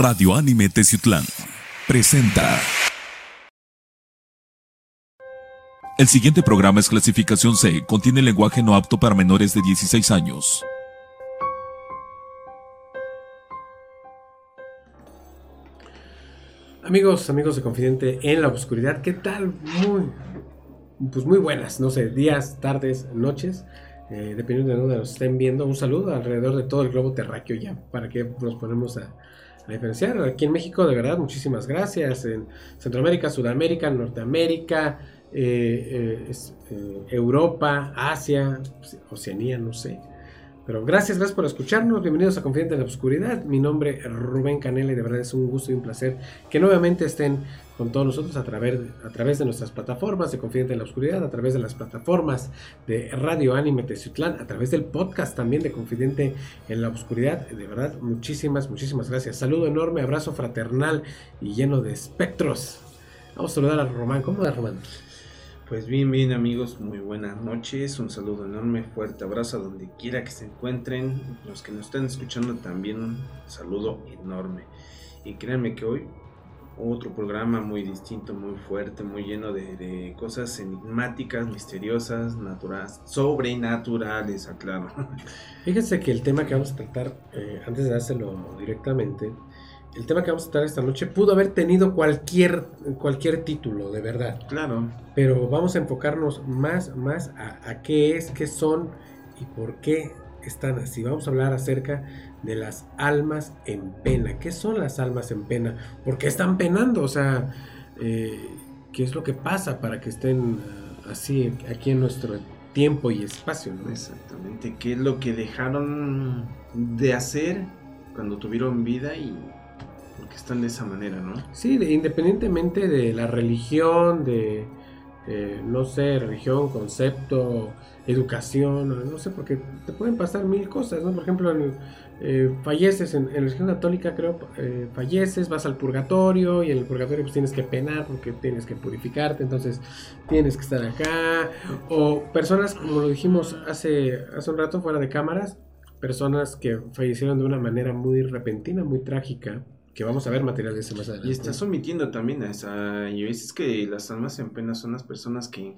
Radio Anime Teciutlán presenta. El siguiente programa es clasificación C, contiene lenguaje no apto para menores de 16 años. Amigos, amigos de Confidente en la Oscuridad, ¿qué tal? Muy, pues muy buenas, no sé, días, tardes, noches, eh, dependiendo de dónde nos estén viendo. Un saludo alrededor de todo el globo terráqueo ya, para que nos ponemos a, a diferenciar. Aquí en México, de verdad, muchísimas gracias. En Centroamérica, Sudamérica, Norteamérica, eh, eh, eh, Europa, Asia, Oceanía, no sé. Pero gracias, gracias por escucharnos. Bienvenidos a Confidente en la Oscuridad. Mi nombre es Rubén Canela y de verdad es un gusto y un placer que nuevamente estén con todos nosotros a través, a través de nuestras plataformas de Confidente en la Oscuridad, a través de las plataformas de Radio Anime Teciutlán, a través del podcast también de Confidente en la Oscuridad. De verdad, muchísimas, muchísimas gracias. Saludo enorme, abrazo fraternal y lleno de espectros. Vamos a saludar a Román. ¿Cómo va, Román? Pues bien, bien amigos, muy buenas noches, un saludo enorme, fuerte abrazo a donde quiera que se encuentren, los que nos están escuchando también un saludo enorme. Y créanme que hoy otro programa muy distinto, muy fuerte, muy lleno de, de cosas enigmáticas, misteriosas, naturales, sobrenaturales, aclaro. Fíjense que el tema que vamos a tratar, eh, antes de dárselo directamente, el tema que vamos a tratar esta noche pudo haber tenido cualquier, cualquier título, de verdad. Claro, Pero vamos a enfocarnos más, más a, a qué es, qué son y por qué están así. Vamos a hablar acerca de las almas en pena. ¿Qué son las almas en pena? ¿Por qué están penando? O sea, eh, ¿qué es lo que pasa para que estén ah, así aquí en nuestro tiempo y espacio? ¿no? exactamente, qué es lo que dejaron de hacer cuando tuvieron vida y por qué están de esa manera, ¿no? Sí, de- independientemente de la religión, de, no sé, religión, concepto, educación, no sé, porque te pueden pasar mil cosas, ¿no? Por ejemplo, eh, falleces en, en la religión católica, creo, eh, falleces, vas al purgatorio y en el purgatorio pues tienes que penar porque tienes que purificarte, entonces tienes que estar acá. O personas, como lo dijimos hace, hace un rato fuera de cámaras, personas que fallecieron de una manera muy repentina, muy trágica, que vamos a ver material de ese más adelante. Y estás omitiendo también a esa. Y es que las almas en pena son las personas que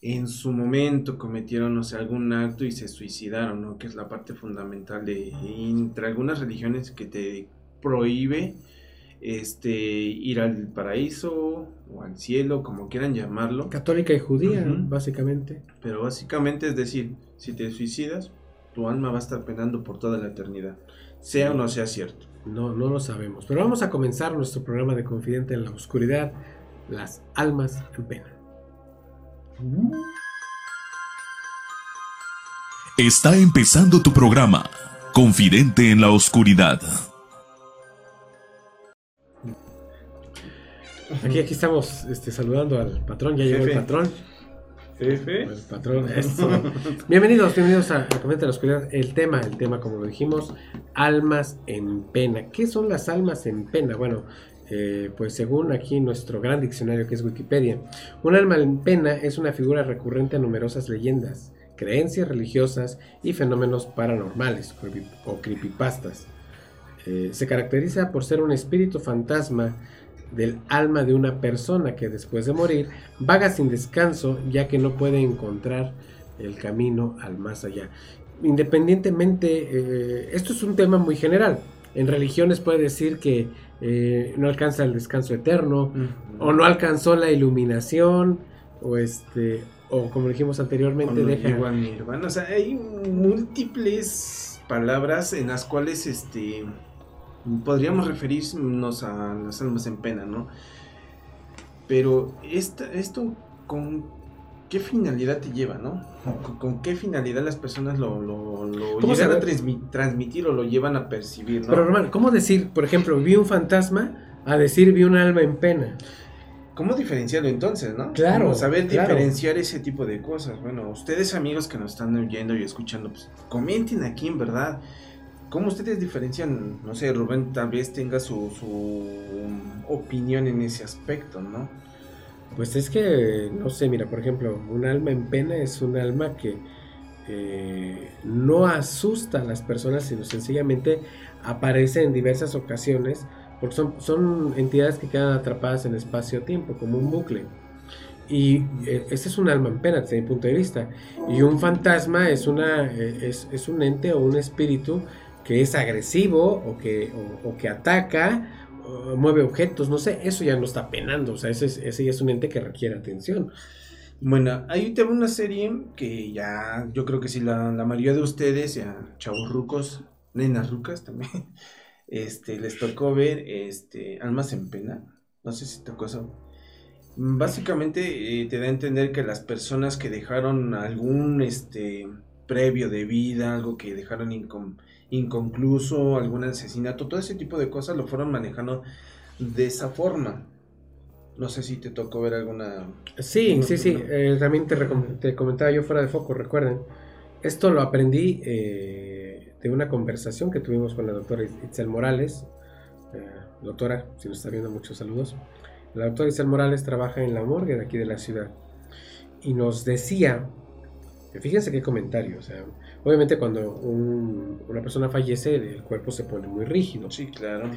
en su momento cometieron, no sé, algún acto y se suicidaron, ¿no? Que es la parte fundamental de. Entre algunas religiones que te prohíbe este ir al paraíso o al cielo, como quieran llamarlo. Católica y judía, Ujú. básicamente. Pero básicamente es decir, si te suicidas, tu alma va a estar penando por toda la eternidad. Sea o no sea cierto. No, no lo sabemos. Pero vamos a comenzar nuestro programa de Confidente en la Oscuridad, las almas en pena. Está empezando tu programa, Confidente en la Oscuridad. Aquí, aquí estamos este, saludando al patrón, ya llegó el patrón. Jefe. El patrón, eso. Bienvenidos, bienvenidos a, a en la Oscuridad. El tema, el tema, como lo dijimos, almas en pena. ¿Qué son las almas en pena? Bueno, eh, pues según aquí nuestro gran diccionario que es Wikipedia, un alma en pena es una figura recurrente a numerosas leyendas, creencias religiosas y fenómenos paranormales o creepypastas. Eh, se caracteriza por ser un espíritu fantasma del alma de una persona que después de morir vaga sin descanso ya que no puede encontrar el camino al más allá. Independientemente, eh, esto es un tema muy general. En religiones puede decir que eh, no alcanza el descanso eterno, o no alcanzó la iluminación, o este, o como dijimos anteriormente, deja. Nirvana. O sea, hay múltiples palabras en las cuales este podríamos referirnos a las almas en pena, ¿no? Pero esta, esto con qué finalidad te lleva, ¿no? ¿Con, con qué finalidad las personas lo, lo, lo ¿Cómo llegan a saber? transmi- transmitir o lo llevan a percibir, ¿no? Pero normal, ¿cómo decir, por ejemplo, vi un fantasma a decir vi un alma en pena? ¿Cómo diferenciarlo entonces, no? Claro, Cómo saber claro. diferenciar ese tipo de cosas. Bueno, ustedes amigos que nos están oyendo y escuchando, pues comenten aquí en verdad. ¿Cómo ustedes diferencian? No sé, Rubén tal vez tenga su, su opinión en ese aspecto, ¿no? Pues es que, no sé, mira, por ejemplo, un alma en pena es un alma que eh, no asusta a las personas, sino sencillamente aparece en diversas ocasiones, porque son, son entidades que quedan atrapadas en espacio-tiempo, como un bucle. Y eh, es un alma en pena desde mi punto de vista. Y un fantasma es, una, eh, es, un ente o un espíritu que es agresivo o que, o, que ataca, o mueve objetos, no sé, eso ya no está penando, o sea, ese, ese ya es un ente que requiere atención. Bueno, hay una serie que ya yo creo que si la, mayoría de ustedes, ya chavos rucos, nenas rucas también, este, les tocó ver este, Almas en Pena. No sé si tocó eso. Básicamente eh, te da a entender que las personas que dejaron algún este, previo de vida, algo que dejaron inconcluso, algún asesinato, todo ese tipo de cosas lo fueron manejando de esa forma. No sé si te tocó ver alguna... Sí, sí, sí. Eh, también te, comentaba yo fuera de foco, recuerden. Esto lo aprendí eh, de una conversación que tuvimos con la doctora Itzel Morales. Eh, doctora, si nos está viendo, muchos saludos. La doctora Itzel Morales trabaja en la morgue de aquí de la ciudad. Y nos decía, fíjense qué comentario, o sea, obviamente cuando una persona fallece el cuerpo se pone muy rígido. Sí, claro.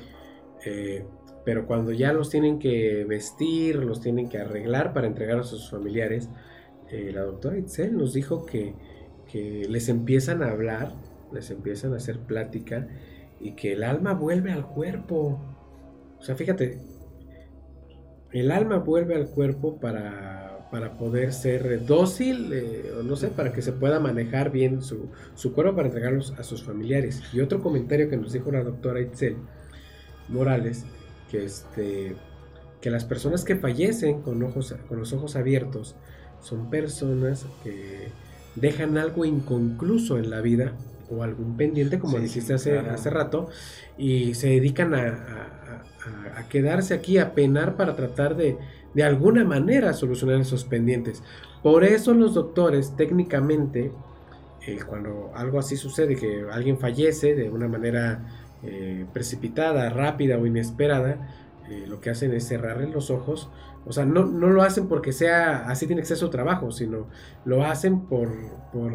Eh, pero cuando ya los tienen que vestir, los tienen que arreglar para entregar a sus familiares, eh, la doctora Itzel nos dijo que, les empiezan a hablar, les empiezan a hacer plática y que el alma vuelve al cuerpo. O sea, fíjate, el alma vuelve al cuerpo para, para poder ser dócil, eh, o no sé, para que se pueda manejar bien su, su cuerpo para entregarlos a sus familiares. Y otro comentario que nos dijo la doctora Itzel Morales que, este, que las personas que fallecen con, ojos, con los ojos abiertos son personas que dejan algo inconcluso en la vida o algún pendiente, como dijiste hace, hace rato, y se dedican a, quedarse aquí, a penar para tratar de, de alguna manera solucionar esos pendientes. Por eso los doctores técnicamente, eh, cuando algo así sucede, que alguien fallece de una manera eh, precipitada, rápida o inesperada, eh, lo que hacen es cerrarle los ojos. O sea, no, no, lo hacen porque sea así tiene ser su trabajo, sino lo hacen por, por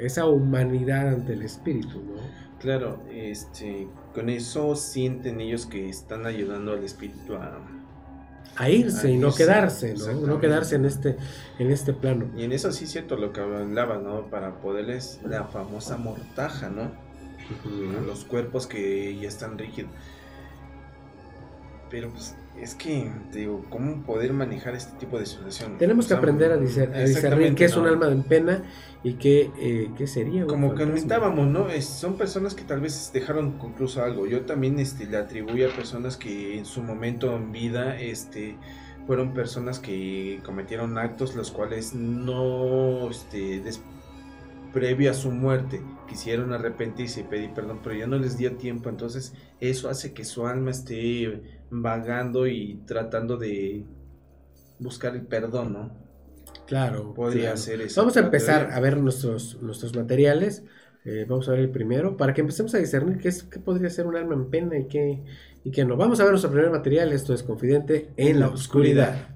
esa humanidad ante el espíritu, Claro, este, con eso sienten ellos que están ayudando al espíritu a, a irse y no quedarse, ¿no? No quedarse en este, en este plano. Y en eso sí es cierto lo que hablaba, ¿no? Para poderles la famosa mortaja, ¿no? los cuerpos que ya están rígidos. Pero pues es que, te digo, ¿cómo poder manejar este tipo de situación? Tenemos que aprender a, discernir qué es un alma en pena y qué, eh, qué sería. Como comentábamos, ¿no? son personas que tal vez dejaron concluso algo. Yo también este, le atribuyo a personas que en su momento en vida este, fueron personas que cometieron actos los cuales no, este, previo a su muerte, quisieron arrepentirse y pedir perdón, pero ya no les dio tiempo, entonces eso hace que su alma esté vagando y tratando de buscar el perdón, ¿no? Claro. Podría ser eso. Vamos a empezar a ver nuestros, nuestros materiales. Eh, vamos a ver el primero, para que empecemos a discernir qué, es, qué podría ser un alma en pena y qué, y qué no. Vamos a ver nuestro primer material. Esto es Confidente en la Oscuridad.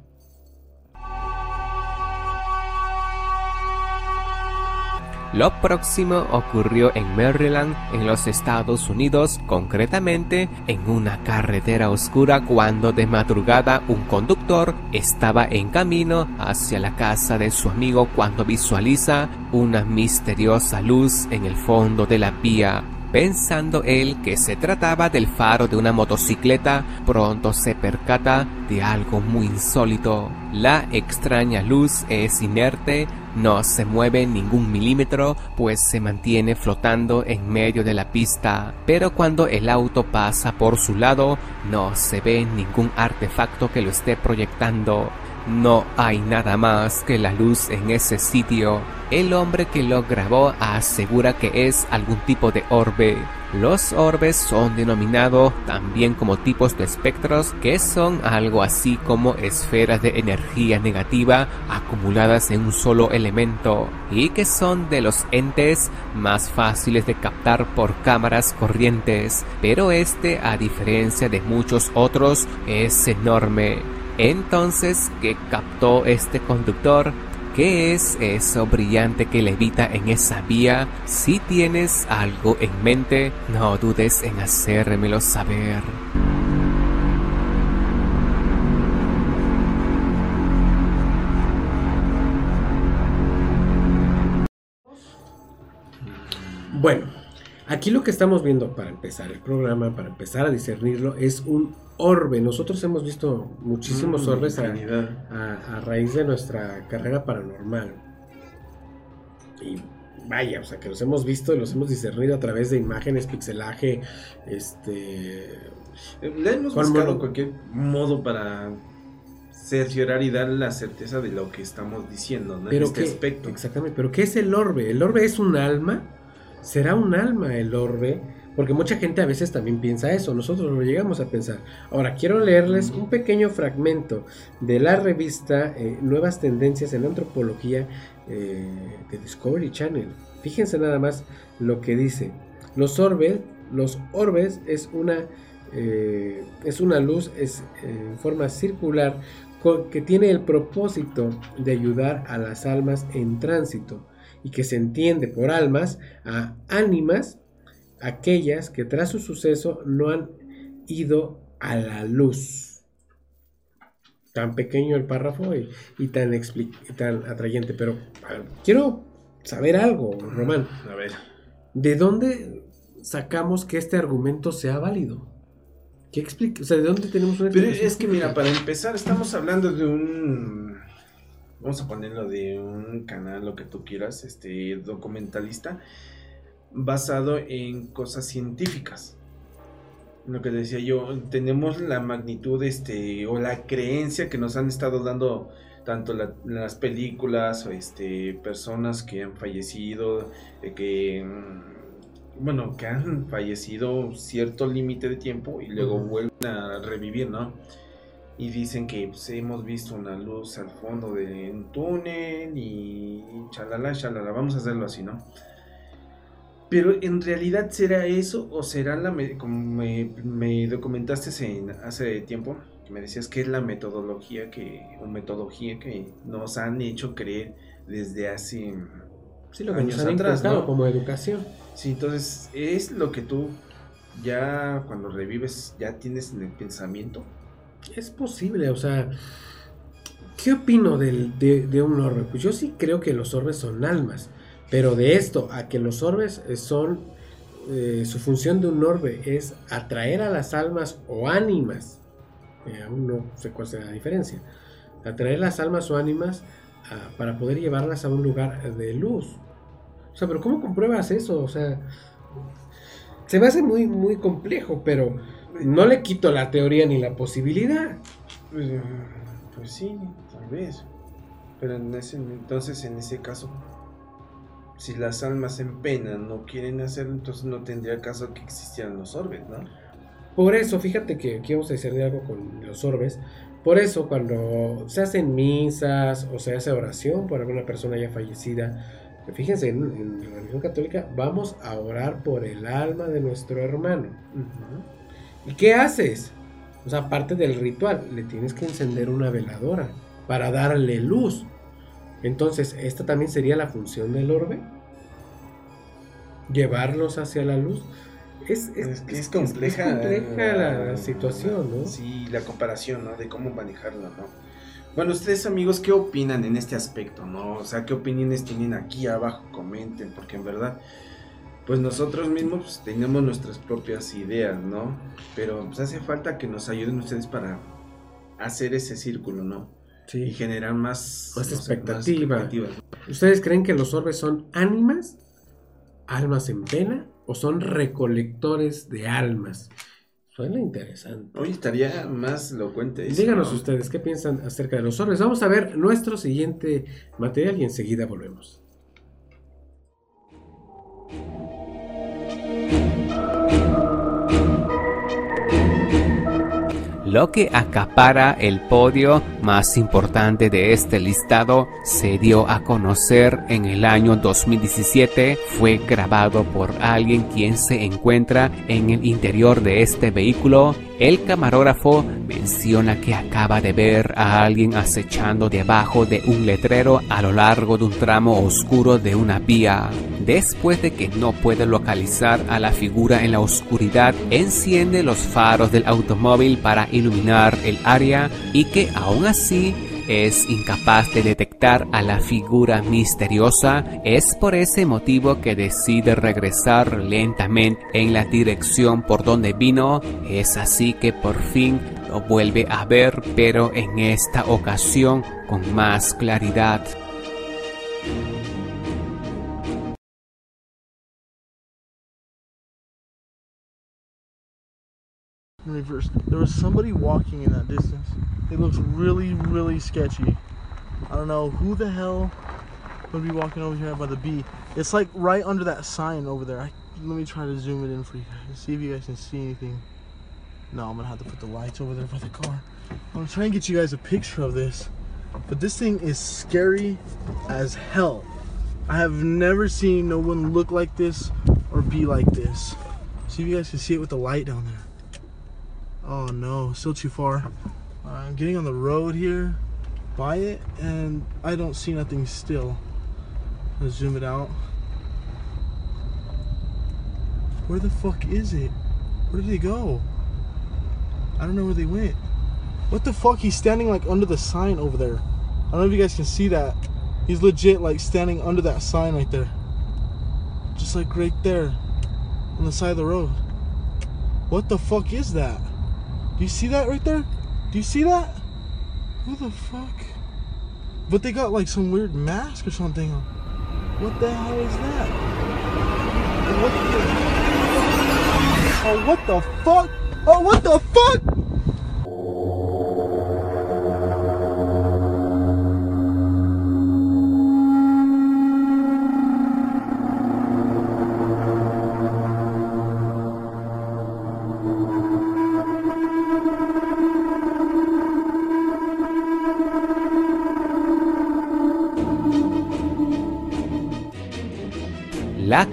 Lo próximo ocurrió en Maryland, en los Estados Unidos, concretamente en una carretera oscura cuando de madrugada un conductor estaba en camino hacia la casa de su amigo cuando visualiza una misteriosa luz en el fondo de la vía. Pensando él que se trataba del faro de una motocicleta, pronto se percata de algo muy insólito. La extraña luz es inerte, no se mueve ningún milímetro, pues se mantiene flotando en medio de la pista, pero cuando el auto pasa por su lado, no se ve ningún artefacto que lo esté proyectando. No hay nada más que la luz en ese sitio. El hombre que lo grabó asegura que es algún tipo de orbe. Los orbes son denominados también como tipos de espectros que son algo así como esferas de energía negativa acumuladas en un solo elemento y que son de los entes más fáciles de captar por cámaras corrientes, pero este a diferencia de muchos otros es enorme. Entonces, ¿qué captó este conductor? ¿Qué es eso brillante que levita en esa vía? Si tienes algo en mente, no dudes en hacérmelo saber. Bueno, aquí lo que estamos viendo para empezar el programa, para empezar a discernirlo, es un orbe. Nosotros hemos visto muchísimos Mm, orbes a, infinidad. a- a raíz de nuestra carrera paranormal. Y vaya, o sea, que los hemos visto y los hemos discernido a través de imágenes, pixelaje, este... Le hemos ¿Cuál buscado cualquier modo para cerciorar y dar la certeza de lo que estamos diciendo, ¿no? en este ¿qué- aspecto. Exactamente, pero ¿qué es el orbe? ¿El orbe es un alma? ¿Será un alma el orbe? Porque mucha gente a veces también piensa eso, nosotros lo llegamos a pensar. Ahora, quiero leerles un pequeño fragmento de la revista eh, Nuevas Tendencias en Antropología eh, de Discovery Channel. Fíjense nada más lo que dice. Los orbes, los orbes es una, eh, es una luz es, en forma circular que tiene el propósito de ayudar a las almas en tránsito y que se entiende por almas a ánimas aquellas que tras su suceso no han ido a la luz. Tan pequeño el párrafo y, y tan, tan atrayente, pero quiero saber algo, Román. A ver. ¿De dónde sacamos que este argumento sea válido? ¿Qué explica? O sea, ¿de dónde tenemos una Pero es que mira, para empezar estamos hablando de un vamos a ponerlo de un canal lo que tú quieras, este documentalista basado en cosas científicas. Lo que decía yo, tenemos la magnitud este o la creencia que nos han estado dando tanto la- las películas o este personas que han fallecido, que mm, bueno, que han fallecido cierto límite de tiempo y luego vuelven a revivir, ¿no? Y dicen que pues, hemos visto una luz al fondo de un túnel y chalala, chalala, vamos a hacerlo así, ¿no? Pero en realidad será eso o será la, como me, me documentaste en- hace tiempo, que me decías que es la metodología que, o metodología que nos han hecho creer desde hace Sí, lo que años nos han atrás, como educación. Sí, entonces es lo que tú ya cuando revives ya tienes en el pensamiento. Es posible, o sea, ¿qué opino del- de, un orbe? Pues yo sí creo que los orbes son almas, pero de esto a que los orbes eh, son, eh, su función de un orbe es atraer a las almas o ánimas, aún no sé cuál será la diferencia, atraer las almas o ánimas ah, para poder llevarlas a un lugar de luz. O sea, pero ¿cómo compruebas eso? O sea, se me hace muy, muy complejo, pero no le quito la teoría ni la posibilidad. Pues, pues sí, tal vez. Pero en ese, entonces en ese caso, si las almas en pena no quieren hacerlo, entonces no tendría caso que existieran los orbes, ¿no? Por eso, fíjate que aquí vamos a decir de algo con los orbes. Por eso, cuando se hacen misas o se hace oración por alguna persona ya fallecida, fíjense, en, en la religión católica vamos a orar por el alma de nuestro hermano. ¿Y qué haces? O sea, aparte del ritual, le tienes que encender una veladora para darle luz. Entonces, esta también sería la función del orbe. Llevarlos hacia la luz. Es, es- Es que es es- compleja. es compleja la situación, ¿no? Sí, la comparación, ¿no? De cómo manejarlo, ¿no? Bueno, ustedes amigos, ¿qué opinan en este aspecto, no? O sea, ¿qué opiniones tienen aquí abajo? Comenten, porque en verdad, pues nosotros mismos pues, tenemos nuestras propias ideas, ¿no? Pero pues hace falta que nos ayuden ustedes para hacer ese círculo, ¿no? Y Sí. generar más, Más no sé, expectativa. expectativas. ¿Ustedes creen que los orbes son ánimas? ¿Almas en pena? ¿O son recolectores de almas? Suena interesante. Hoy estaría más elocuente eso, Díganos ¿no? ustedes qué piensan acerca de los orbes. Vamos a ver nuestro siguiente material y enseguida volvemos. Lo que acapara el podio más importante de este listado se dio a conocer en el año 2017. Fue grabado por alguien quien se encuentra en el interior de este vehículo El camarógrafo menciona que acaba de ver a alguien acechando debajo de un letrero a lo largo de un tramo oscuro de una vía. Después de que no puede localizar a la figura en la oscuridad, enciende los faros del automóvil para iluminar el área y que aún así es incapaz de detectar a la figura misteriosa, es por ese motivo que decide regresar lentamente en la dirección por donde vino. Es así que por fin lo vuelve a ver, pero en esta ocasión con más claridad. Reverse. There was somebody walking in that distance. It looks really, really sketchy. I don't know who the hell would be walking over here by the B. It's like right under that sign over there. I, let me try to zoom it in for you guys. See if you guys can see anything. No, I'm gonna have to put the lights over there by the car. I'm gonna try and get you guys a picture of this. But this thing is scary as hell. I have never seen no one look like this or be like this. See if you guys can see it with the light down there. Oh no, still too far. Uh, I'm getting on the road here by it and I don't see nothing still. Let's zoom it out. Where the fuck is it? Where did they go? I don't know where they went. What the fuck? He's standing like under the sign over there. I don't know if you guys can see that. He's legit like standing under that sign right there. Just like right there on the side of the road. What the fuck is that? Do you see that right there? Do you see that? Who the fuck? But they got like some weird mask or something on. What the hell is that? Oh, what the... Oh, what the fuck? Oh, what the fuck?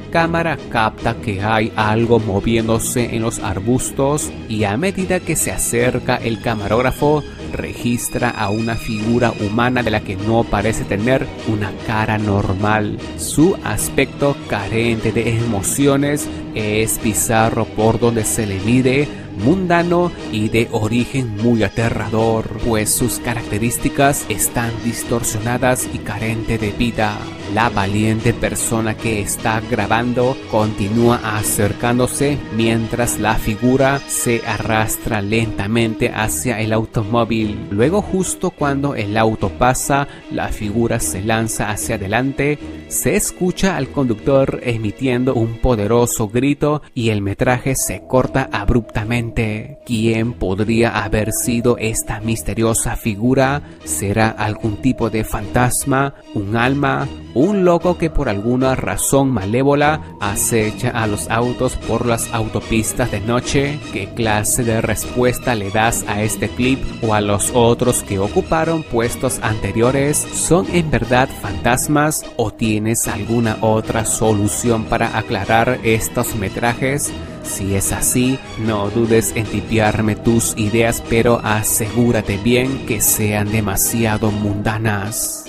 Cámara capta que hay algo moviéndose en los arbustos y a medida que se acerca el camarógrafo registra a una figura humana de la que no parece tener una cara normal. Su aspecto carente de emociones es bizarro por donde se le mide mundano y de origen muy aterrador, pues sus características están distorsionadas y carente de vida. La valiente persona que está grabando continúa acercándose mientras la figura se arrastra lentamente hacia el automóvil. Luego justo cuando el auto pasa, la figura se lanza hacia adelante, se escucha al conductor emitiendo un poderoso grito y el metraje se corta abruptamente. ¿Quién podría haber sido esta misteriosa figura? ¿Será algún tipo de fantasma? ¿Un alma? ¿Un loco que por alguna razón malévola acecha a los autos por las autopistas de noche? ¿Qué clase de respuesta le das a este clip o a los otros que ocuparon puestos anteriores? ¿Son en verdad fantasmas o tienes alguna otra solución para aclarar estos metrajes? Si es así, no dudes en tipiarme tus ideas, pero asegúrate bien que sean demasiado mundanas.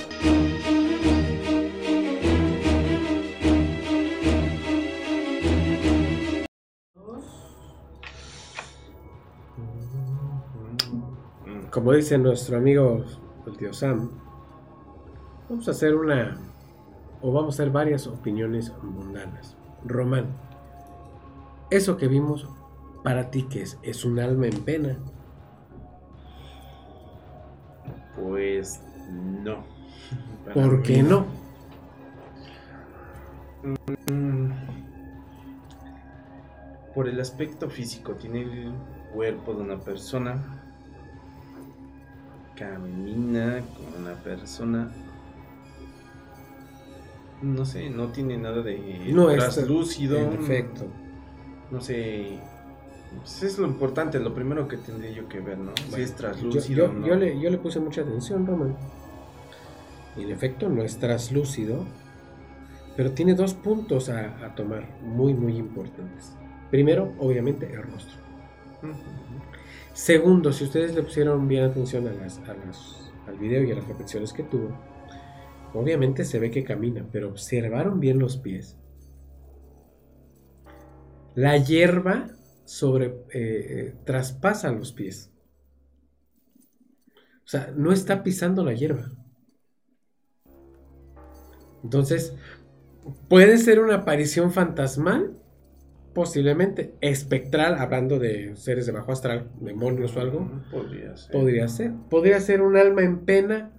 Como dice nuestro amigo el tío Sam, vamos a hacer una o vamos a hacer varias opiniones mundanas. Román, eso que vimos para ti que es, es un alma en pena. Pues no. ¿Por qué no? Mm, Por el aspecto físico, tiene el cuerpo de una persona. Camina como una persona. No sé, no tiene nada de No es traslúcido. En efecto. No sé. pues es lo importante, lo primero que tendría yo que ver, ¿no? si es Yo, traslúcido. yo- ¿no? yo le, yo le puse mucha atención, Román. Y en efecto no es traslúcido, pero tiene dos puntos a, a tomar muy, muy importantes. Primero, obviamente, el rostro. Segundo, si ustedes le pusieron bien atención al video y a las repeticiones que tuvo, obviamente se ve que camina, pero observaron bien los pies. La hierba sobre, eh, eh, traspasa los pies. O sea, no está pisando la hierba. Entonces, puede ser una aparición fantasmal, posiblemente espectral, hablando de seres de bajo astral, demonios o algo. Podría ser. Podría ser. Podría ser un alma en pena.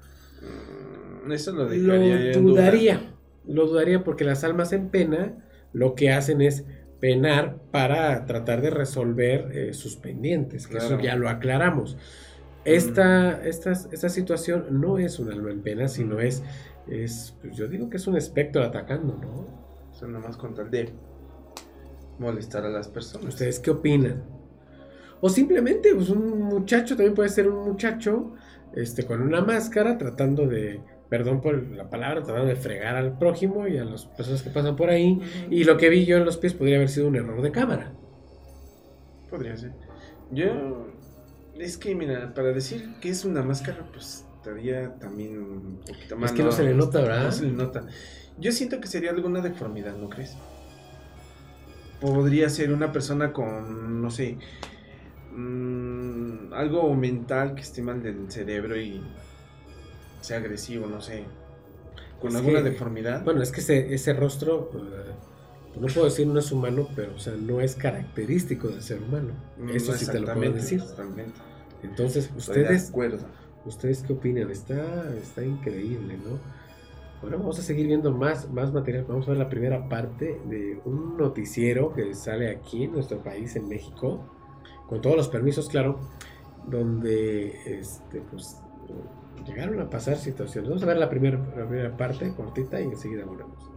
Mm, Eso lo Lo dejaría en duda. dudaría. Lo dudaría porque las almas en pena lo que hacen es penar para tratar de resolver eh, sus pendientes. Que eso ya lo aclaramos. Esta, esta, esta situación no es un alma en pena, sino es, es pues yo digo que es un espectro atacando, ¿no? O sea, nada más con tal de molestar a las personas. ¿Ustedes qué opinan? O simplemente, pues un muchacho también puede ser un muchacho este, con una máscara tratando de, perdón por la palabra, tratando de fregar al prójimo y a las personas que pasan por ahí. Y lo que vi yo en los pies podría haber sido un error de cámara. Podría ser. Yo. Es que, mira, para decir que es una máscara, pues estaría también un poquito más. Es que no se le nota, ¿verdad? No se le nota. Yo siento que sería alguna deformidad, ¿no crees? Podría ser una persona con, no sé, mm, algo mental que esté mal del cerebro y sea agresivo, no sé. Con Es alguna que- deformidad. Bueno, es que ese, ese rostro, eh, no puedo decir no es humano, pero o sea, no es característico del ser humano. Mm, Eso sí te lo puedo decir. Entonces, ustedes. ¿Ustedes qué opinan? Está, está increíble, ¿no? Bueno, vamos a seguir viendo más, más material. Vamos a ver la primera parte de un noticiero que sale aquí en nuestro país, en México, con todos los permisos, claro, donde este, pues, llegaron a pasar situaciones. Vamos a ver la primera, la primera parte, cortita, y enseguida volvemos.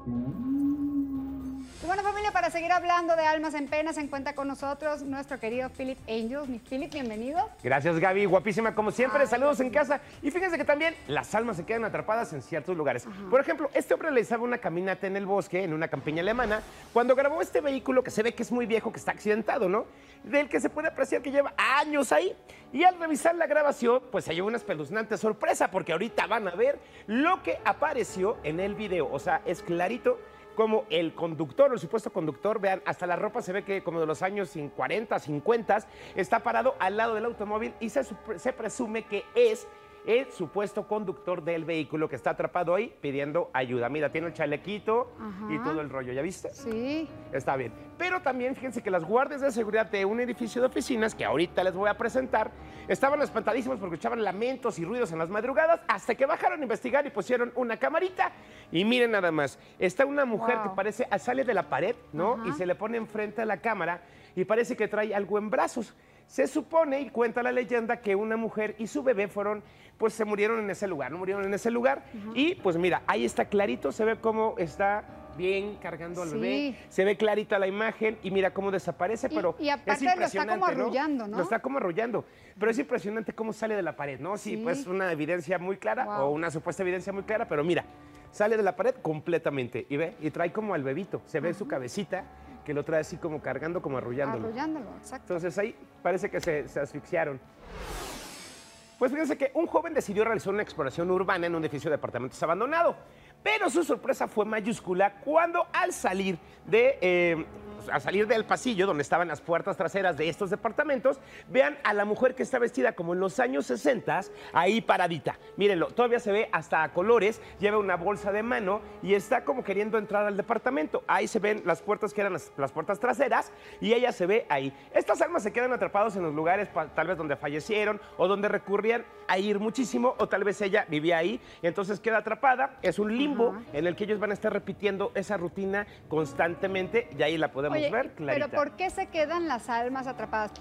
Y bueno, familia, para seguir hablando de almas en pena, se encuentra con nosotros nuestro querido Philip Angels. Mi Philip, bienvenido. Gracias Gaby, guapísima como siempre, Ay, saludos en casa. Y fíjense que también las almas se quedan atrapadas en ciertos lugares. Por ejemplo, este hombre realizaba una caminata en el bosque, en una campiña alemana, cuando grabó este vehículo que se ve que es muy viejo, que está accidentado, ¿no? Del que se puede apreciar que lleva años ahí. Y al revisar la grabación, pues se llevó una espeluznante sorpresa, porque ahorita van a ver lo que apareció en el video. O sea, es clarito como el conductor, el supuesto conductor, vean, hasta la ropa se ve que como de los años 40, 50, está parado al lado del automóvil y se, se presume que es el supuesto conductor del vehículo que está atrapado ahí pidiendo ayuda. Mira, tiene el chalequito y todo el rollo, ¿ya viste? Sí. Está bien. Pero también fíjense que las guardias de seguridad de un edificio de oficinas, que ahorita les voy a presentar, estaban espantadísimos porque escuchaban lamentos y ruidos en las madrugadas, hasta que bajaron a investigar y pusieron una camarita. Y miren nada más, está una mujer Wow. que parece, sale de la pared, ¿no? Ajá. Y se le pone enfrente a la cámara y parece que trae algo en brazos. Se supone y cuenta la leyenda que una mujer y su bebé fueron, pues se murieron en ese lugar, no murieron en ese lugar. Y pues mira, ahí está clarito, se ve cómo está bien cargando al Sí. bebé, se ve clarita la imagen y mira cómo desaparece, Y- pero y aparte es lo está como impresionante, arrullando, ¿no? Lo está como arrullando, pero es impresionante cómo sale de la pared, ¿no? Sí, Sí. pues una evidencia muy clara Wow. o una supuesta evidencia muy clara, pero mira, sale de la pared completamente y ve, y trae como al bebito, se ve su cabecita que lo trae así como cargando, como arrullándolo. Arrullándolo, exacto. Entonces ahí parece que se, se asfixiaron. Pues fíjense que un joven decidió realizar una exploración urbana en un edificio de departamentos abandonado. Pero su sorpresa fue mayúscula cuando al salir de. eh, al salir del pasillo donde estaban las puertas traseras de estos departamentos, vean a la mujer que está vestida como en los años 60, ahí paradita. Mírenlo, todavía se ve hasta a colores, lleva una bolsa de mano y está como queriendo entrar al departamento. Ahí se ven las puertas que eran las, las puertas traseras y ella se ve ahí. Estas almas se quedan atrapados en los lugares tal vez donde fallecieron o donde recurrían a ir muchísimo o tal vez ella vivía ahí y entonces queda atrapada. Es un limbo Ajá. en el que ellos van a estar repitiendo esa rutina constantemente y ahí la podemos Oye, ver clarita. pero ¿por qué se quedan las almas atrapadas?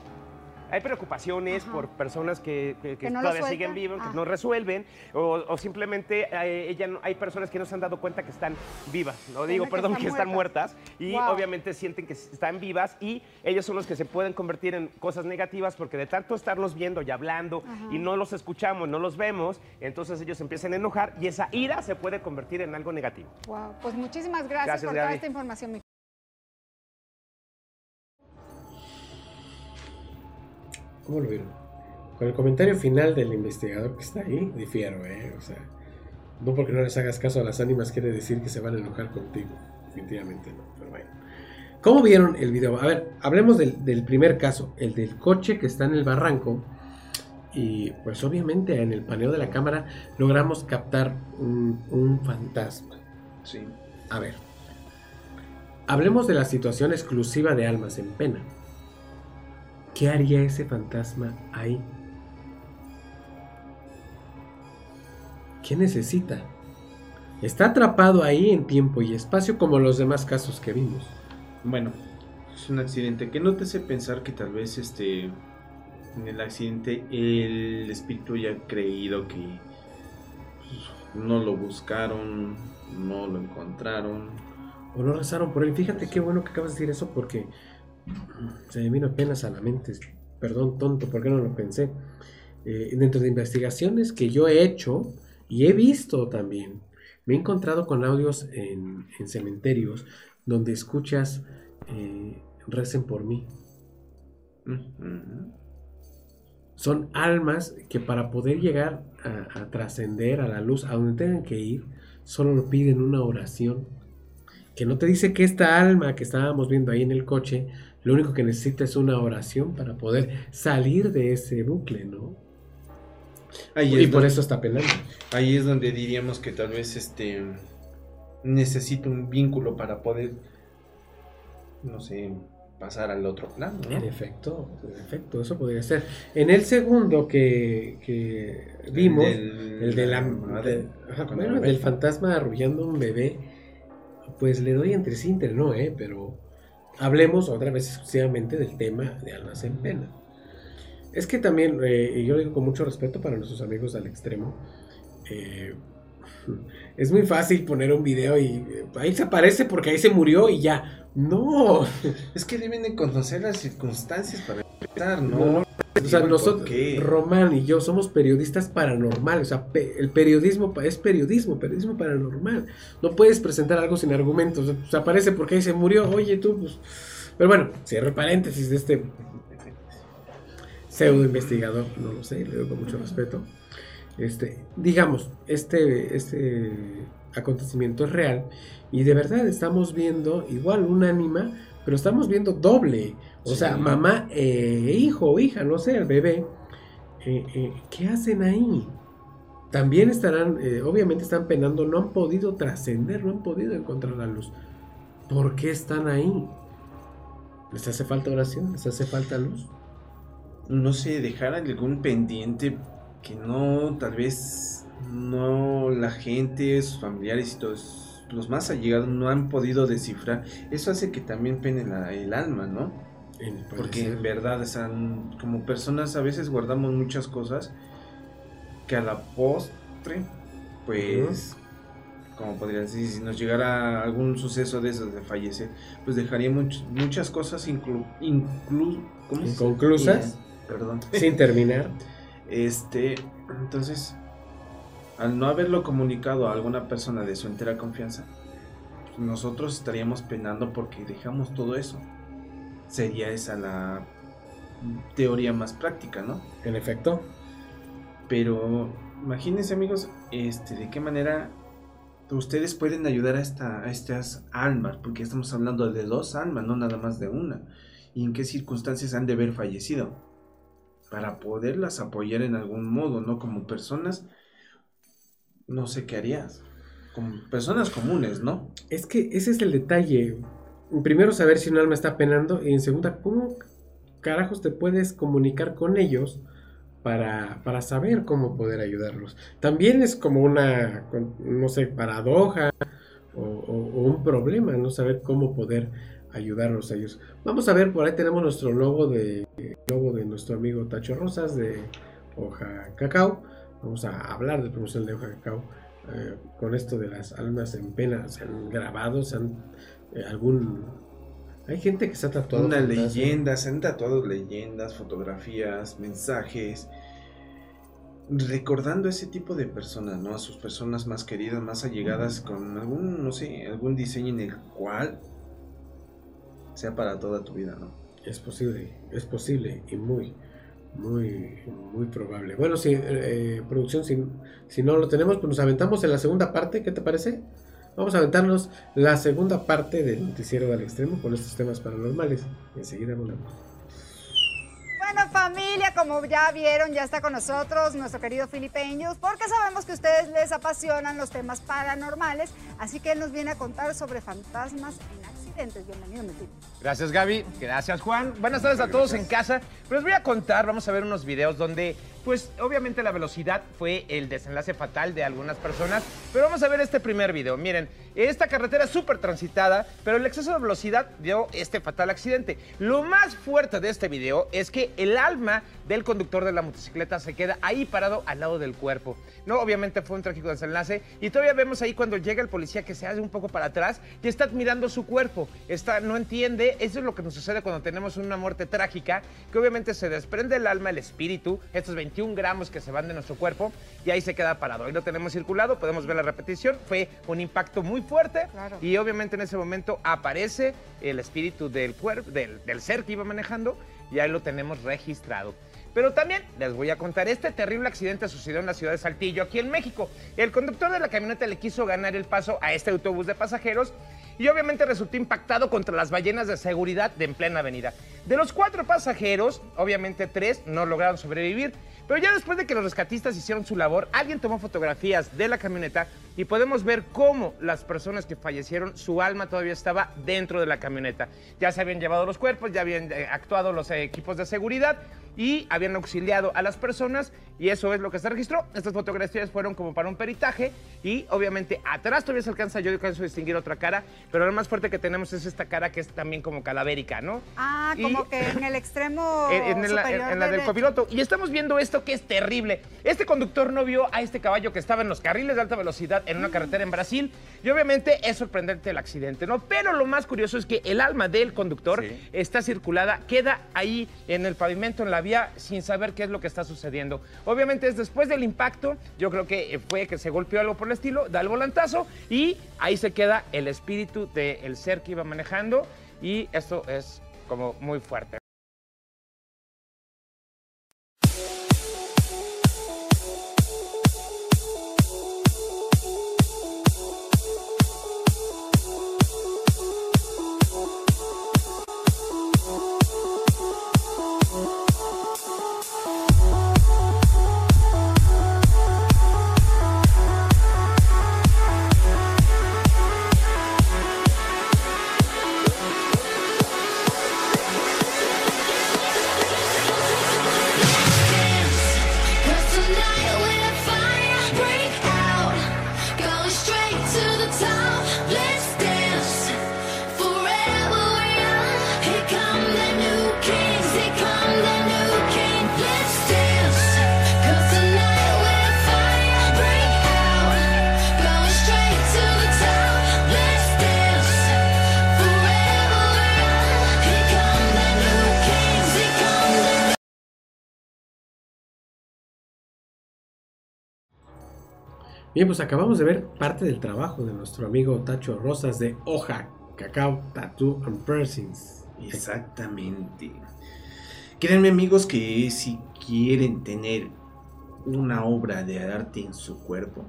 Hay preocupaciones Ajá. por personas que, que- que Que no lo todavía siguen vivas, Ah. que no resuelven, o, o simplemente eh, ella hay personas que no se han dado cuenta que están vivas, no digo, perdón, que están muertas. y Wow. obviamente sienten que están vivas y ellos son los que se pueden convertir en cosas negativas porque de tanto estarlos viendo y hablando y no los escuchamos, no los vemos, entonces ellos empiezan a enojar y esa ira se puede convertir en algo negativo. Wow. Pues muchísimas gracias, Gracias, por toda Gaby. esta información. mi ¿Cómo lo vieron? Con el comentario final del investigador que está ahí, difiero, ¿eh? O sea, no porque no les hagas caso a las ánimas quiere decir que se van a enojar contigo. Definitivamente no, pero bueno. ¿Cómo vieron el video? A ver, hablemos del, del primer caso, el del coche que está en el barranco. Y pues obviamente en el paneo de la cámara logramos captar un, un fantasma. Sí. A ver, hablemos de la situación exclusiva de Almas en Pena. ¿Qué haría ese fantasma ahí? ¿Qué necesita? Está atrapado ahí en tiempo y espacio como los demás casos que vimos. Bueno, es un accidente que no te hace pensar que tal vez este en el accidente el espíritu haya creído que pues, no lo buscaron, no lo encontraron. O no rezaron por él. Fíjate qué bueno que acabas de decir eso porque se me vino apenas a la mente. Perdón, tonto, ¿por qué no lo pensé? Eh, dentro de investigaciones que yo he hecho y he visto también, me he encontrado con audios en, en cementerios donde escuchas eh, recen por mí. Son almas que para poder llegar a, a trascender a la luz, a donde tengan que ir, solo lo piden una oración. Que no te dice que esta alma que estábamos viendo ahí en el coche, lo único que necesita es una oración para poder salir de ese bucle, ¿no? Ahí, Y es por donde, eso está penando. ahí es donde diríamos que tal vez este necesita un vínculo para poder no sé, pasar al otro plano, ¿no? En efecto, en efecto, eso podría ser. En el segundo que, que vimos, del- el de la, madre, de- ajá, con bueno, el del fantasma arrullando un bebé, pues le doy entre sí, entre no, ¿eh? Pero hablemos otra vez exclusivamente del tema de almas en pena. Es que también, eh, y yo lo digo con mucho respeto para nuestros amigos al extremo, eh, es muy fácil poner un video y eh, ahí se aparece porque ahí se murió y ya. No, Es que deben de conocer las circunstancias para empezar, ¿no? No, O sea, ¿Por nosotros, qué? Román y yo somos periodistas paranormales. O sea, pe- el periodismo es periodismo, periodismo paranormal. No puedes presentar algo sin argumentos. O sea, aparece porque ahí se murió. Oye, tú, pues. Pero bueno, cierre paréntesis de este pseudo investigador. No lo sé, le doy con mucho respeto. Este, digamos, este, este acontecimiento es real. Y de verdad estamos viendo igual un ánima, pero estamos viendo doble. O Sí. sea, mamá e hijo o hija, no sé, el bebé. eh, eh, ¿Qué hacen ahí? También estarán, eh, obviamente están penando, no han podido trascender, no han podido encontrar la luz. ¿Por qué están ahí? ¿Les hace falta oración? ¿Les hace falta luz? no sé, dejar algún pendiente que no, tal vez no la gente, sus familiares y todos los más allegados no han podido descifrar. Eso hace que también pene la- el alma, ¿no? Porque en verdad, o sea, como personas a veces guardamos muchas cosas que a la postre, pues, como podría decir, si nos llegara algún suceso de esos de fallecer, pues dejaría much- muchas cosas inclu, inclu- ¿cómo se dice? Inconclusas. Perdón. Sin terminar. Este, entonces, al no haberlo comunicado a alguna persona de su entera confianza, pues, nosotros estaríamos penando porque dejamos todo eso. Sería esa la teoría más práctica, ¿no? En efecto. Pero imagínense amigos, este, de qué manera ustedes pueden ayudar a, esta, a estas almas, porque estamos hablando de dos almas, no nada más de una. Y en qué circunstancias han de haber fallecido. Para poderlas apoyar en algún modo, ¿no? Como personas, no sé qué harías. Como personas comunes, ¿no? Es que ese es el detalle. Primero, saber si un alma está penando. Y en segunda, ¿cómo carajos te puedes comunicar con ellos para, para saber cómo poder ayudarlos? También es como una, con- no sé, paradoja o, o- o un problema, no saber cómo poder ayudarlos a ellos. Vamos a ver, por ahí tenemos nuestro logo de, logo de nuestro amigo Tacho Rosas de Hoja Cacao. Vamos a hablar de promoción de Hoja Cacao eh, con esto de las almas en pena. Se han grabado, se han eh, algún. Hay gente que se ha tatuado. Una fantasma. leyenda, se han tatuado leyendas, fotografías, mensajes, recordando ese tipo de personas, ¿no? A sus personas más queridas, más allegadas, con algún, no sé, algún diseño en el cual sea para toda tu vida, ¿no? Es posible, es posible y muy. Muy, muy probable. Bueno, si eh, producción, si, si no lo tenemos, pues nos aventamos en la segunda parte. ¿Qué te parece? Vamos a aventarnos la segunda parte del noticiero del extremo con estos temas paranormales. Enseguida volvemos. Bueno, familia, como ya vieron, ya está con nosotros nuestro querido Filipeños, porque sabemos que a ustedes les apasionan los temas paranormales, así que él nos viene a contar sobre fantasmas en Bienvenido. Gracias, Gaby. Gracias, Juan. Buenas tardes a todos en casa. Pues les voy a contar, vamos a ver unos videos donde, pues, obviamente la velocidad fue el desenlace fatal de algunas personas. Pero vamos a ver este primer video. Miren, esta carretera es súper transitada, pero el exceso de velocidad dio este fatal accidente. Lo más fuerte de este video es que el alma del conductor de la motocicleta se queda ahí parado al lado del cuerpo. No, obviamente fue un trágico desenlace. Y todavía vemos ahí cuando llega el policía que se hace un poco para atrás y está admirando su cuerpo. Está, no entiende. Eso es lo que nos sucede cuando tenemos una muerte trágica, que obviamente se desprende el alma, el espíritu, estos 21 gramos que se van de nuestro cuerpo, y ahí se queda parado. Ahí lo tenemos circulado, podemos ver la repetición. Fue un impacto muy fuerte. Claro. Y obviamente en ese momento aparece el espíritu del, cuerpo, del, del ser que iba manejando, y ahí lo tenemos registrado. Pero también les voy a contar, este terrible accidente sucedió en la ciudad de Saltillo, aquí en México. El conductor de la camioneta le quiso ganar el paso a este autobús de pasajeros y obviamente resultó impactado contra las ballenas de seguridad de en plena avenida. De los cuatro pasajeros, obviamente tres no lograron sobrevivir, pero ya después de que los rescatistas hicieron su labor, alguien tomó fotografías de la camioneta y podemos ver cómo las personas que fallecieron, su alma todavía estaba dentro de la camioneta. Ya se habían llevado los cuerpos, ya habían eh, actuado los eh, equipos de seguridad y habían auxiliado a las personas y eso es lo que se registró. Estas fotografías fueron como para un peritaje y obviamente atrás todavía se alcanza, yo alcanzo a distinguir otra cara, pero lo más fuerte que tenemos es esta cara que es también como calavérica, ¿no? Ah, Y- como que en el extremo en, en la, superior en la del copiloto. Y estamos viendo esto que es terrible. Este conductor no vio a este caballo que estaba en los carriles de alta velocidad en una carretera en Brasil. Y obviamente es sorprendente el accidente, ¿no? Pero lo más curioso es que el alma del conductor está circulada, queda ahí en el pavimento, en la vía, sin saber qué es lo que está sucediendo. Obviamente es después del impacto, yo creo que eh, fue que se golpeó algo por el estilo, da el volantazo y ahí se queda el espíritu del ser que iba manejando. Y esto es como muy fuerte. Bien, pues acabamos de ver parte del trabajo de nuestro amigo Tacho Rosas de Hoja, Cacao, Tattoo and Piercings. Exactamente. Créanme amigos que si quieren tener una obra de arte en su cuerpo,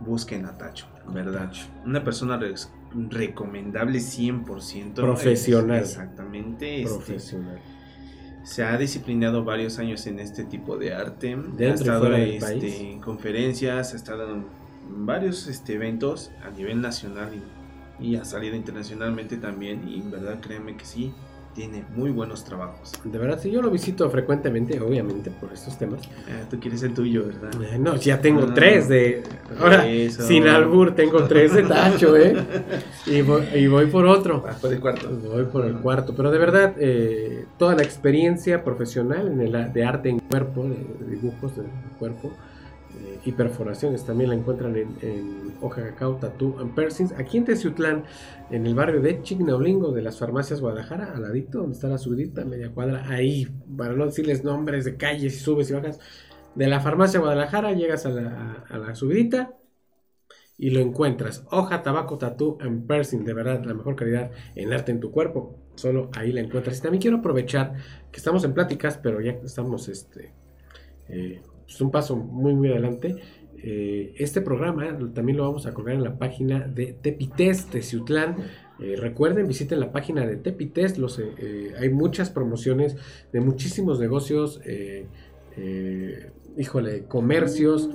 busquen a Tacho, ¿verdad? Una persona res- recomendable 100%. Profesional. Exactamente. este, Profesional. Se ha disciplinado varios años en este tipo de arte. ha estado fuera del este, país. en conferencias, ha estado en varios este, eventos a nivel nacional y, y ha salido internacionalmente también. Y en verdad, créeme que sí, tiene muy buenos trabajos. De verdad, sí, yo lo visito frecuentemente, obviamente, por estos temas. Eh, tú quieres el tuyo, ¿verdad? Eh, No, ya tengo Ah, tres de. Ahora, eso. sin albur, tengo tres de Tacho, ¿eh? Y voy, y voy por otro. Ah, por el cuarto. Voy por el cuarto, pero de verdad, eh, toda la experiencia profesional en el, de arte en cuerpo, de, de dibujos del cuerpo eh, y perforaciones también la encuentran en, en Hoja Cacao Tattoo and Piercings, aquí en Teciutlán, en el barrio de Chignaulingo de las farmacias Guadalajara, al ladito, donde está la subidita, media cuadra, ahí, para no decirles nombres de calles y subes y bajas, de la farmacia Guadalajara llegas a la, a la subidita y lo encuentras. Hoja, tabaco, tatú and piercing, de verdad, la mejor calidad en arte en tu cuerpo. Solo ahí la encuentras. Y también quiero aprovechar que estamos en pláticas, pero ya estamos este, eh, pues un paso muy, muy adelante. Eh, este programa también lo vamos a colgar en la página de Tepites de Ciutlán. Eh, recuerden, visiten la página de Tepites. Los, eh, eh, hay muchas promociones de muchísimos negocios, eh, eh, híjole, comercios,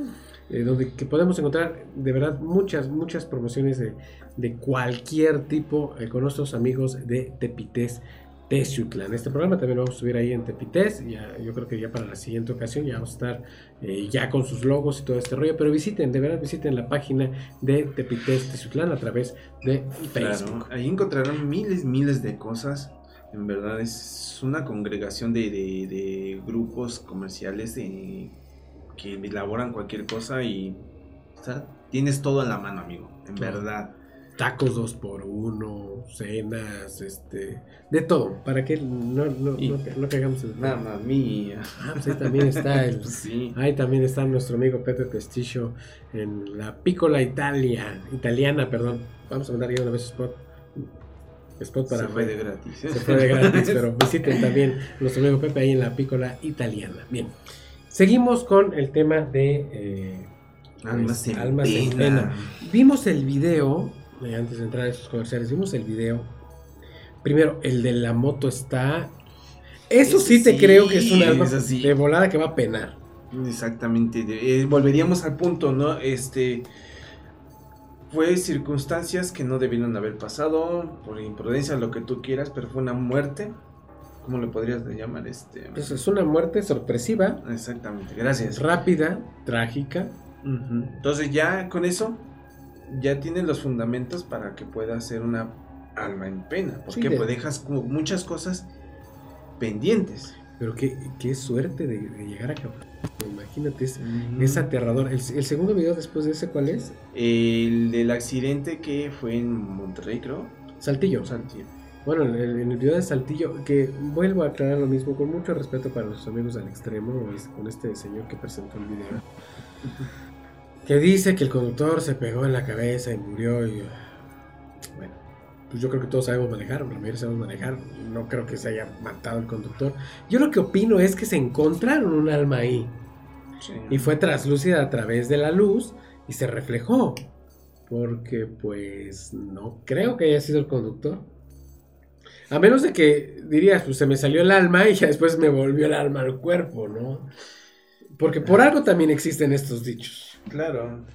eh, donde que podemos encontrar de verdad muchas, muchas promociones de, de cualquier tipo eh, con nuestros amigos de Tepites Teciutlán. Este programa también lo vamos a subir ahí en Tepites. Ya, yo creo que ya para la siguiente ocasión ya vamos a estar eh, ya con sus logos y todo este rollo. Pero visiten, de verdad visiten la página de Tepites Teciutlán a través de Facebook. Claro, ahí encontrarán miles, miles de cosas. En verdad es una congregación de, de- de grupos comerciales de- que elaboran cualquier cosa y o sea, tienes todo en la mano, amigo. En verdad. Tacos dos por uno, cenas, este, de todo, para que no, no, Y- no, no caigamos en Mamma mía. Ah, pues ahí también está el, Sí. Ahí también está nuestro amigo Pepe Pestillo en la Piccola Italia, italiana, perdón. Vamos a mandar ya una vez spot. Spot para Se fue de gratis. Se fue de gratis, pero visiten también nuestro amigo Pepe ahí en la Piccola Italiana. Bien. Seguimos con el tema de eh, Almas pues, en almas en. Vimos el video, antes de entrar a esos comerciales, vimos el video. Primero, el de la moto está. Eso sí te creo que es un ese sí. de volada que va a penar. Exactamente. eh, volveríamos al punto, ¿no? Este. Fue circunstancias que no debieron haber pasado, por imprudencia, lo que tú quieras, pero fue una muerte. ¿Cómo le podrías llamar? Este. Pues es una muerte sorpresiva, Exactamente, gracias. rápida, trágica. Entonces ya con eso, ya tienes los fundamentos para que pueda ser una alma en pena. Porque pues dejas como muchas cosas pendientes. Pero qué, qué suerte de, de llegar a cabo. Imagínate, es, es aterrador. El, el segundo video después de ese, ¿cuál es? El del accidente que fue en Monterrey, creo. Saltillo. Saltillo. Bueno, en el, video de Saltillo, que vuelvo a aclarar lo mismo, con mucho respeto para los amigos del extremo, es con este señor que presentó el video, que dice que el conductor se pegó en la cabeza y murió. Y, bueno, pues yo creo que todos sabemos manejar, la mayoría sabemos manejar, no creo que se haya matado el conductor. Yo lo que opino es que se encontraron un alma ahí Sí. y fue traslúcida a través de la luz y se reflejó. Porque pues no creo que haya sido el conductor. A menos de que dirías, pues se me salió el alma y ya después me volvió el alma al cuerpo, ¿no? Porque por algo también existen estos dichos. Claro.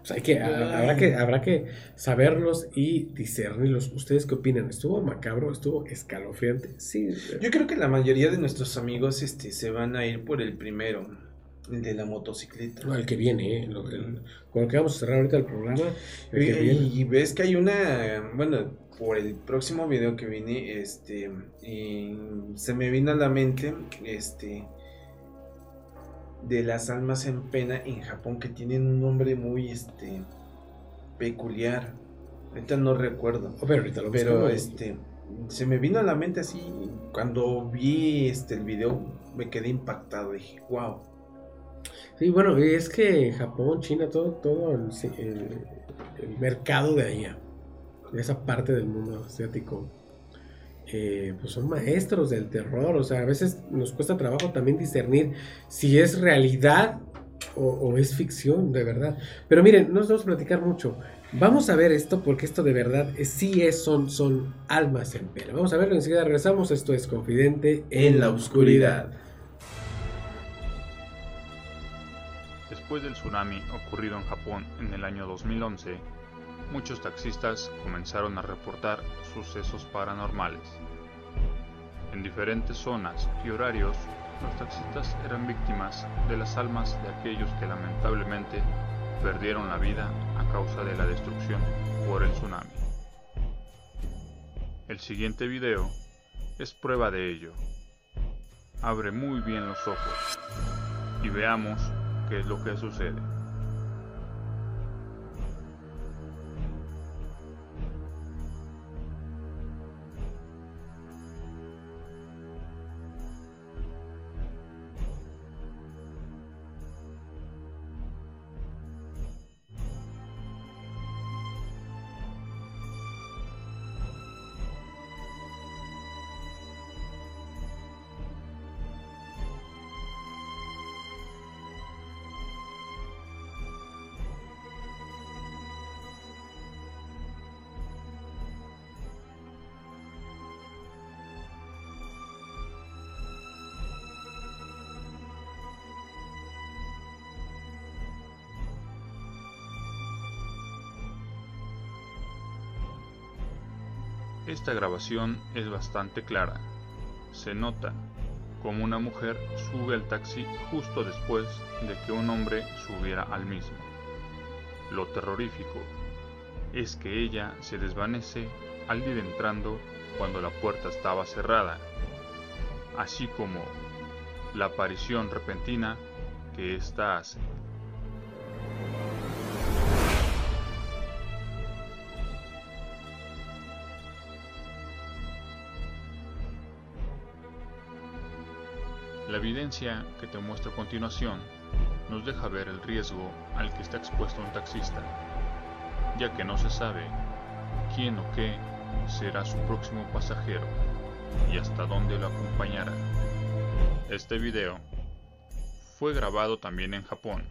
Pues hay que, ha- habrá que, habrá que saberlos y discernirlos. ¿Ustedes qué opinan? ¿Estuvo macabro? ¿Estuvo escalofriante? Sí. Yo creo que la mayoría de nuestros amigos este, se van a ir por el primero, el de la motocicleta. No, el que viene, ¿eh? Lo- el- con lo que vamos a cerrar ahorita el programa. El que Y, viene. y ves que hay una, bueno, por el próximo video que viene, este, y se me vino a la mente, este, de las almas en pena en Japón que tienen un nombre muy, este, peculiar. Ahorita no recuerdo. Oh, pero ahorita lo Pero buscamos. este se me vino a la mente así cuando vi este el video me quedé impactado dije wow Sí, bueno, es que Japón, China, todo, todo el- el mercado de allá, de esa parte del mundo asiático, eh, pues son maestros del terror. O sea, a veces nos cuesta trabajo también discernir si es realidad o, es ficción, de verdad. Pero miren, no nos vamos a platicar mucho. Vamos a ver esto porque esto de verdad sí es, son, son almas en pena. Vamos a verlo, enseguida regresamos. Esto es Confidente en la Oscuridad. Después del tsunami ocurrido en Japón en el año 2011, muchos taxistas comenzaron a reportar sucesos paranormales. En diferentes zonas y horarios, los taxistas eran víctimas de las almas de aquellos que lamentablemente perdieron la vida a causa de la destrucción por el tsunami. El siguiente video es prueba de ello. Abre muy bien los ojos y veamos qué es lo que sucede. Esta grabación es bastante clara. Se nota como una mujer sube al taxi justo después de que un hombre subiera al mismo. Lo terrorífico es que ella se desvanece al ir entrando cuando la puerta estaba cerrada, así como la aparición repentina que ésta hace. Evidencia que te muestro a continuación nos deja ver el riesgo al que está expuesto un taxista, ya que no se sabe quién o qué será su próximo pasajero y hasta dónde lo acompañará. Este video fue grabado también en Japón.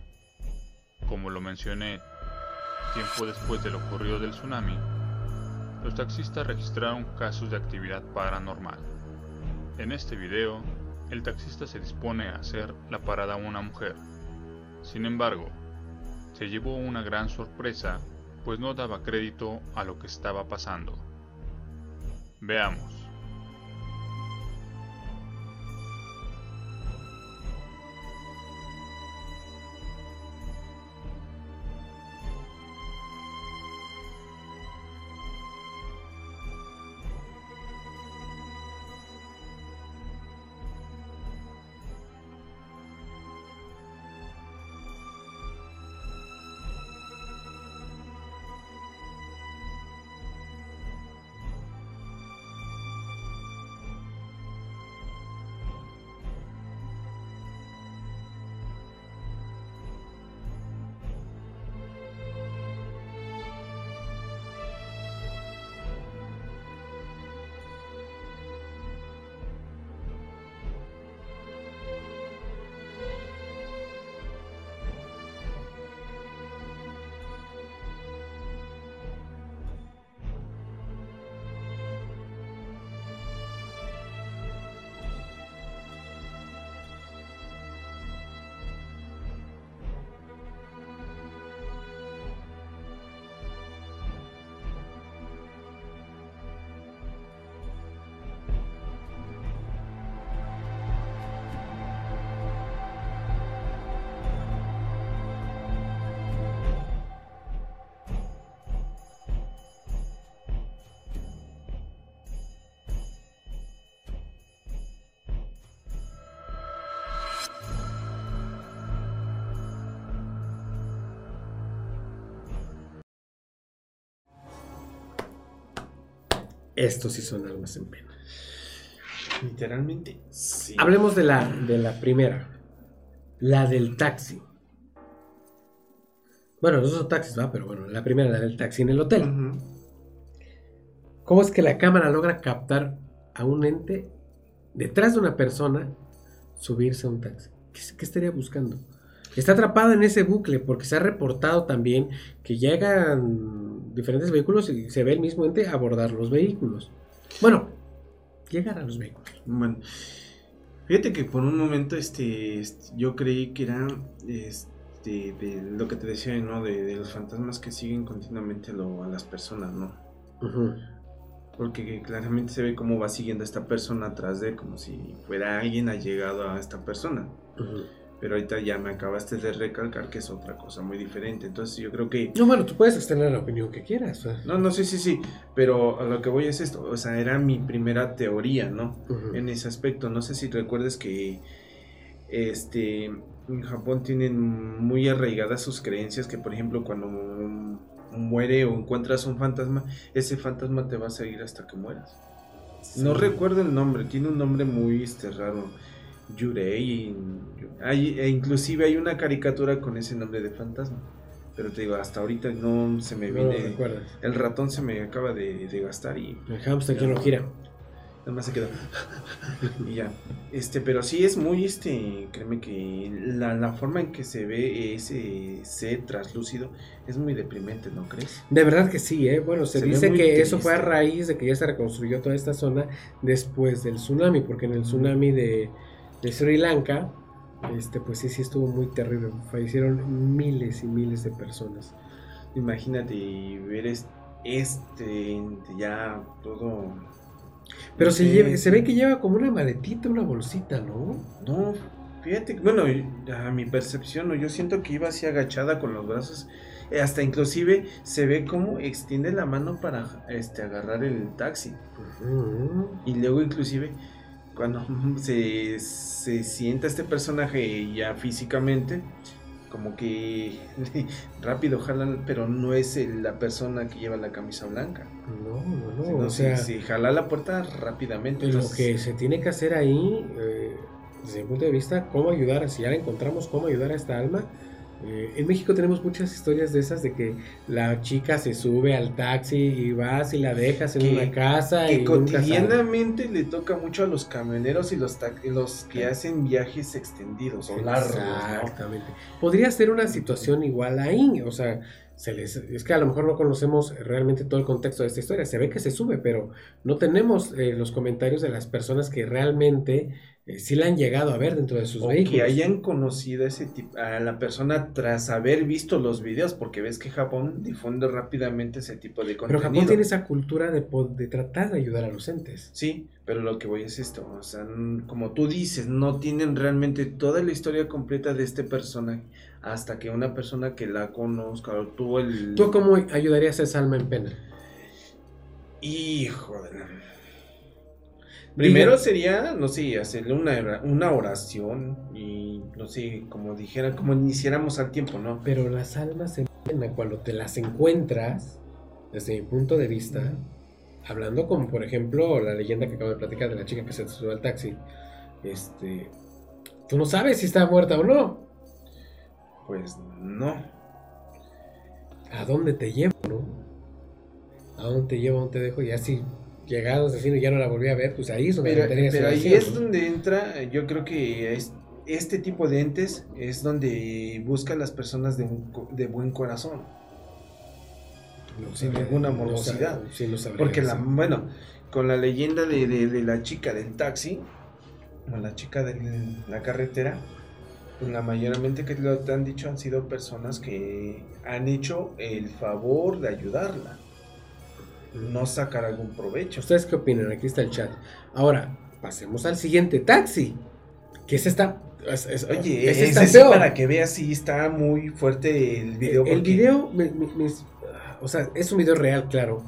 Como lo mencioné, tiempo después de lo ocurrido del tsunami, los taxistas registraron casos de actividad paranormal. En este video, el taxista se dispone a hacer la parada a una mujer. Sin embargo, se llevó una gran sorpresa, pues no daba crédito a lo que estaba pasando. Veamos. Estos sí son almas en pena. Literalmente, sí. Hablemos de la, de la primera. La del taxi. Bueno, los dos son taxis, va, pero bueno, la primera, la del taxi en el hotel. ¿Cómo es que la cámara logra captar a un ente detrás de una persona subirse a un taxi? ¿Qué, qué estaría buscando? Está atrapada en ese bucle porque se ha reportado también que llegan diferentes vehículos y se ve el mismo ente abordar los vehículos. Bueno, llegar a los vehículos. Bueno, fíjate que por un momento este, este, yo creí que era este, de lo que te decía, ¿no? De, de los fantasmas que siguen continuamente lo- a las personas, ¿no? Porque claramente se ve cómo va siguiendo a esta persona atrás de él, como si fuera alguien allegado a esta persona. Ujú. Pero ahorita ya me acabaste de recalcar que es otra cosa muy diferente. Entonces yo creo que... No, bueno, tú puedes extender la opinión que quieras. No, no, sí, sí, sí. Pero a lo que voy es esto. O sea, era mi primera teoría, ¿no? En ese aspecto. No sé si recuerdes que este en Japón tienen muy arraigadas sus creencias que por ejemplo cuando muere o encuentras un fantasma, ese fantasma te va a seguir hasta que mueras. No recuerdo el nombre, tiene un nombre muy este raro. Yurei. Hay, e inclusive hay una caricatura con ese nombre de fantasma. Pero te digo, hasta ahorita no se me No viene. el ratón se me acaba de, de gastar y El hámster que no gira. Nada más se quedó. y ya. Este, pero sí es muy, este, créeme que la, la forma en que se ve ese ser traslúcido es muy deprimente, ¿no crees? De verdad que sí, ¿eh? Bueno, se, dice que eso fue a raíz de que ya se reconstruyó toda esta zona después del tsunami, porque en el tsunami de, de Sri Lanka, este, pues sí, sí estuvo muy terrible. Fallecieron miles y miles de personas. Imagínate ver es- este ya todo Pero no se, lleva- se ve que lleva como una maletita, una bolsita, ¿no? No, fíjate, bueno, a mi percepción, ¿no? yo siento que iba así agachada con los brazos, eh, hasta inclusive se ve como extiende la mano para este, agarrar el taxi. Y luego inclusive cuando se, se sienta este personaje ya físicamente, como que rápido jalan, pero no es la persona que lleva la camisa blanca. No, no, no. Sino o sea, se, se jala la puerta rápidamente. lo entonces- que se tiene que hacer ahí, eh, desde mi punto de vista, cómo ayudar, si ya la encontramos, cómo ayudar a esta alma. Eh, en México tenemos muchas historias de esas de que la chica se sube al taxi y vas y la dejas en Que- una casa que y cotidianamente le toca mucho a los camioneros y los, los que hacen viajes extendidos o largos, ¿no? Exactamente. Podría ser una situación igual ahí, o sea, se les, es que a lo mejor no conocemos realmente todo el contexto de esta historia. Se ve que se sube, pero no tenemos eh, los comentarios de las personas que realmente eh, sí la han llegado a ver dentro de sus O vehículos. que hayan conocido ese tip- a la persona tras haber visto los videos, porque ves que Japón difunde rápidamente ese tipo de Pero contenido. Japón tiene esa cultura de, de tratar de ayudar a los entes. Sí, pero lo que voy es esto, o sea, como tú dices, no tienen realmente toda la historia completa de este personaje hasta que una persona que la conozca o tuvo el... ¿Tú cómo ayudarías a esa alma en pena? Hijo de la... Primero Diga- sería, no sé, hacerle una, ora- una oración y, no sé, como dijera, como iniciáramos al tiempo, ¿no? Pero las almas pena, cuando te las encuentras, desde mi punto de vista, hablando como por ejemplo la leyenda que acabo de platicar de la chica que se subió al taxi, este, tú no sabes si está muerta o no. Pues no. ¿A dónde te llevo, no? ¿A dónde te llevo, a dónde te dejo? Y así, llegados así, ya no la volví a ver, pues ahí es donde Pero, tenía pero ahí es ¿no? donde entra, yo creo que es- este tipo de entes es donde busca a las personas de, de buen corazón. No sin ninguna no sab- morosidad. sí, no Porque la, bueno, con la leyenda de, de- de la chica del taxi, o la chica de la carretera, pues la mayormente que lo te han dicho han sido personas que han hecho el favor de ayudarla, no sacar algún provecho. ¿Ustedes qué opinan? Aquí está el chat. Ahora, pasemos al siguiente taxi. Que es esta. es- es- Oye, ese es peor. para que veas si está muy fuerte el video. El video, me- me- me- o sea, es un video real, claro.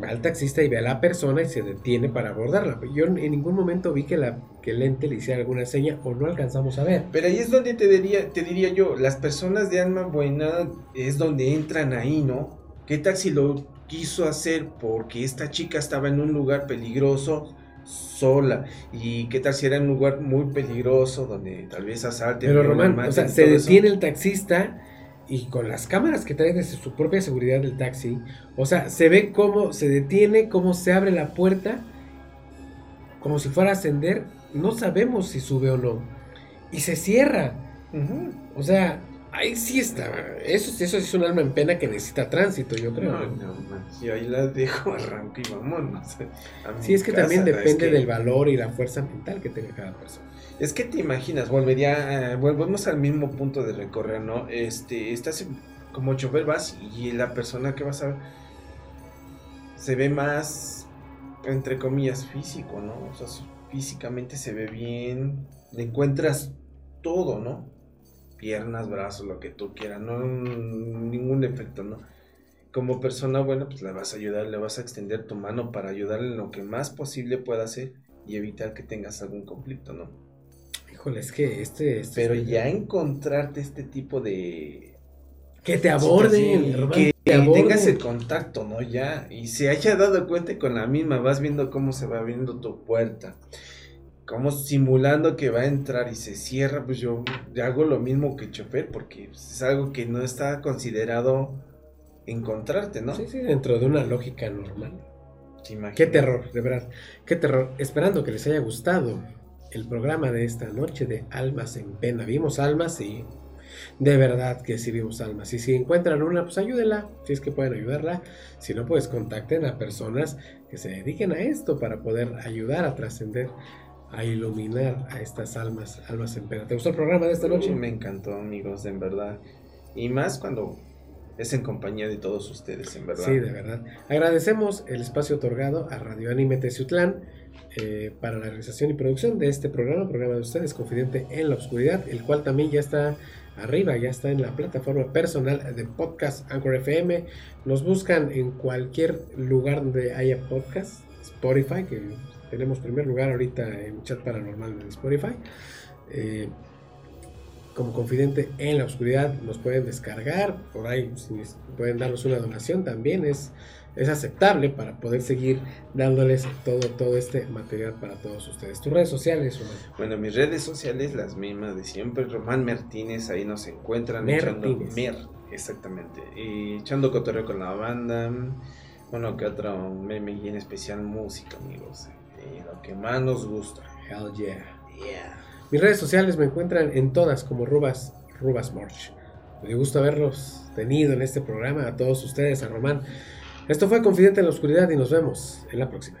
Va al taxista y ve a la persona y se detiene para abordarla. Yo en ningún momento vi que, la, que el ente le hiciera alguna seña o no alcanzamos a ver. Pero ahí es donde te diría, te diría yo, las personas de alma buena es donde entran ahí, ¿no? ¿Qué tal si lo quiso hacer porque esta chica estaba en un lugar peligroso sola? ¿Y qué tal si era un lugar muy peligroso donde tal vez asalten? Pero Román, o sea, se eso? detiene el taxista y con las cámaras que trae desde su propia seguridad del taxi, o sea, se ve cómo se detiene, cómo se abre la puerta, como si fuera a ascender, no sabemos si sube o no, y se cierra. O sea, ahí sí está. Eso, eso es un alma en pena que necesita tránsito, yo creo. No, no, man, yo ahí la dejo, arranco y vámonos. Sí, es que casa, también depende que- del valor y la fuerza mental que tenga cada persona. Es que te imaginas, volvería, eh, volvemos al mismo punto de recorrer, ¿no? Este, estás como chofer vas y la persona que vas a ver se ve más, entre comillas, físico, ¿no? O sea, físicamente se ve bien, le encuentras todo, ¿no? Piernas, brazos, lo que tú quieras, no ningún defecto, ¿no? Como persona buena, pues le vas a ayudar, le vas a extender tu mano para ayudarle en lo que más posible pueda hacer y evitar que tengas algún conflicto, ¿no? Híjole, es que este. este Pero es- ya encontrarte este tipo de... Que te aborden, que te aborden. tengas el contacto, ¿no? Ya, y se haya dado cuenta y con la misma, vas viendo cómo se va abriendo tu puerta, como simulando que va a entrar y se cierra, pues yo hago lo mismo que chofer, porque es algo que no está considerado encontrarte, ¿no? Sí, sí, dentro de una lógica normal. Qué terror, de verdad. Qué terror. Esperando que les haya gustado el programa de esta noche de Almas en Pena. Vimos almas y de verdad que sí vimos almas. Y si encuentran una, pues ayúdenla, si es que pueden ayudarla. Si no, pues contacten a personas que se dediquen a esto para poder ayudar a trascender, a iluminar a estas almas, almas en pena. ¿Te gustó el programa de esta noche? Me encantó, amigos, en verdad. Y más cuando es en compañía de todos ustedes, en verdad. Sí, de verdad. Agradecemos el espacio otorgado a Radio Anime Teciutlán eh, para la realización y producción de este programa, programa de ustedes, Confidente en la Oscuridad, el cual también ya está arriba, ya está en la plataforma personal de podcast Anchor FM. Nos buscan en cualquier lugar donde haya podcast, Spotify, que tenemos primer lugar ahorita en chat paranormal de Spotify. Eh, como confidente en la oscuridad nos pueden descargar por ahí si pueden darnos una donación también es es aceptable para poder seguir dándoles todo todo este material para todos ustedes tus redes sociales Román? Bueno, mis redes sociales, las mismas de siempre, Román Martínez, ahí nos encuentran echando Mertínez. Mer, exactamente. Y echando cotorreo con la banda. Bueno, que otro meme y en especial música, amigos. Y lo que más nos gusta. hell yeah Yeah. mis redes sociales me encuentran en todas como Rubas Rubas Morch me dio gusto haberlos tenido en este programa a todos ustedes a Román esto fue confidente en la oscuridad y nos vemos en la próxima